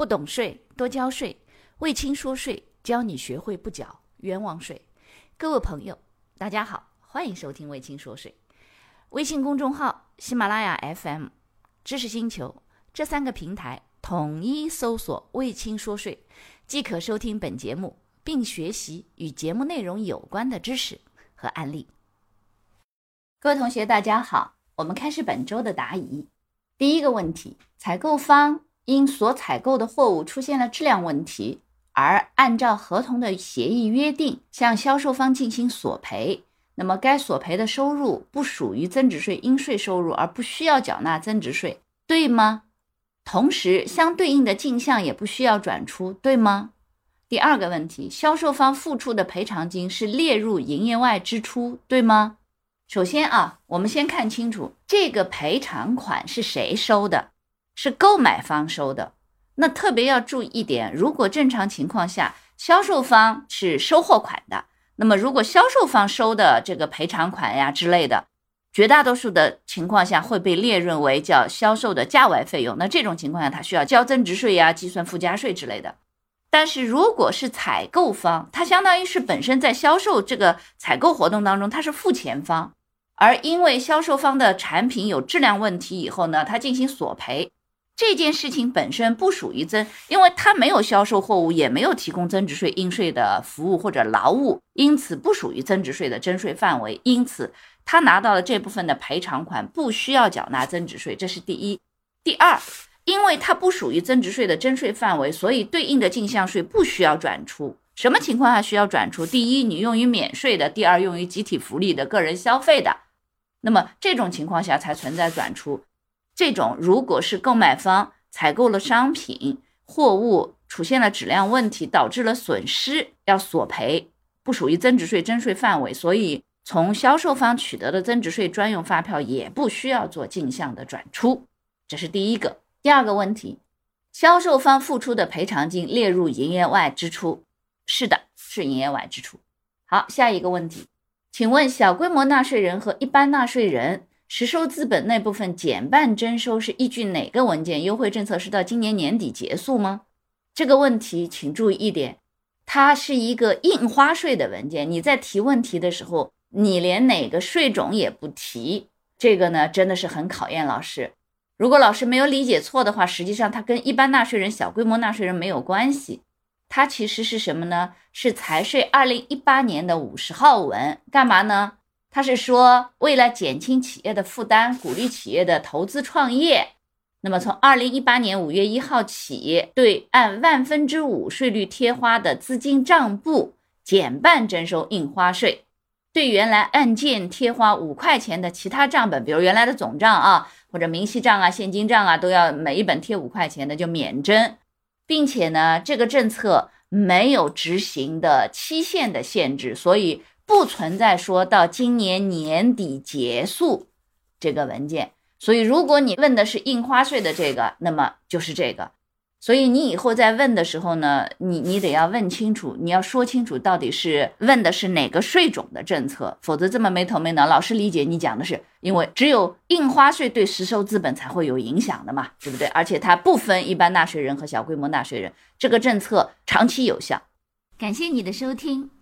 不懂税，多交税。魏青说税，教你学会不缴冤枉税。各位朋友，大家好，欢迎收听魏青说税。微信公众号、喜马拉雅 FM、知识星球这三个平台统一搜索“魏青说税”，即可收听本节目，并学习与节目内容有关的知识和案例。各位同学，大家好，我们开始本周的答疑。第一个问题：采购方。因所采购的货物出现了质量问题，而按照合同的协议约定向销售方进行索赔，那么该索赔的收入不属于增值税应税收入，而不需要缴纳增值税，对吗？同时，相对应的进项也不需要转出，对吗？第二个问题，销售方付出的赔偿金是列入营业外支出，对吗？首先啊，我们先看清楚这个赔偿款是谁收的。是购买方收的，那特别要注意一点，如果正常情况下销售方是收货款的，那么如果销售方收的这个赔偿款呀之类的，绝大多数的情况下会被列认为叫销售的价外费用，那这种情况下他需要交增值税呀、计算附加税之类的。但是如果是采购方，他相当于是本身在销售这个采购活动当中，他是付钱方，而因为销售方的产品有质量问题以后呢，他进行索赔。这件事情本身不属于增，因为他没有销售货物，也没有提供增值税应税的服务或者劳务，因此不属于增值税的征税范围。因此，他拿到了这部分的赔偿款，不需要缴纳增值税。这是第一。第二，因为它不属于增值税的征税范围，所以对应的进项税不需要转出。什么情况下需要转出？第一，你用于免税的；第二，用于集体福利的个人消费的。那么这种情况下才存在转出。这种如果是购买方采购了商品货物出现了质量问题，导致了损失要索赔，不属于增值税征税范围，所以从销售方取得的增值税专用发票也不需要做进项的转出。这是第一个。第二个问题，销售方付出的赔偿金列入营业外支出，是的，是营业外支出。好，下一个问题，请问小规模纳税人和一般纳税人。实收资本那部分减半征收是依据哪个文件？优惠政策是到今年年底结束吗？这个问题请注意一点，它是一个印花税的文件。你在提问题的时候，你连哪个税种也不提，这个呢真的是很考验老师。如果老师没有理解错的话，实际上它跟一般纳税人、小规模纳税人没有关系。它其实是什么呢？是财税二零一八年的五十号文，干嘛呢？他是说，为了减轻企业的负担，鼓励企业的投资创业，那么从二零一八年五月一号起，对按万分之五税率贴花的资金账簿减半征收印花税；对原来按件贴花五块钱的其他账本，比如原来的总账啊，或者明细账啊、现金账啊，都要每一本贴五块钱的就免征，并且呢，这个政策没有执行的期限的限制，所以。不存在说到今年年底结束这个文件，所以如果你问的是印花税的这个，那么就是这个。所以你以后在问的时候呢，你你得要问清楚，你要说清楚到底是问的是哪个税种的政策，否则这么没头没脑。老师理解你讲的是，因为只有印花税对实收资本才会有影响的嘛，对不对？而且它不分一般纳税人和小规模纳税人，这个政策长期有效。感谢你的收听。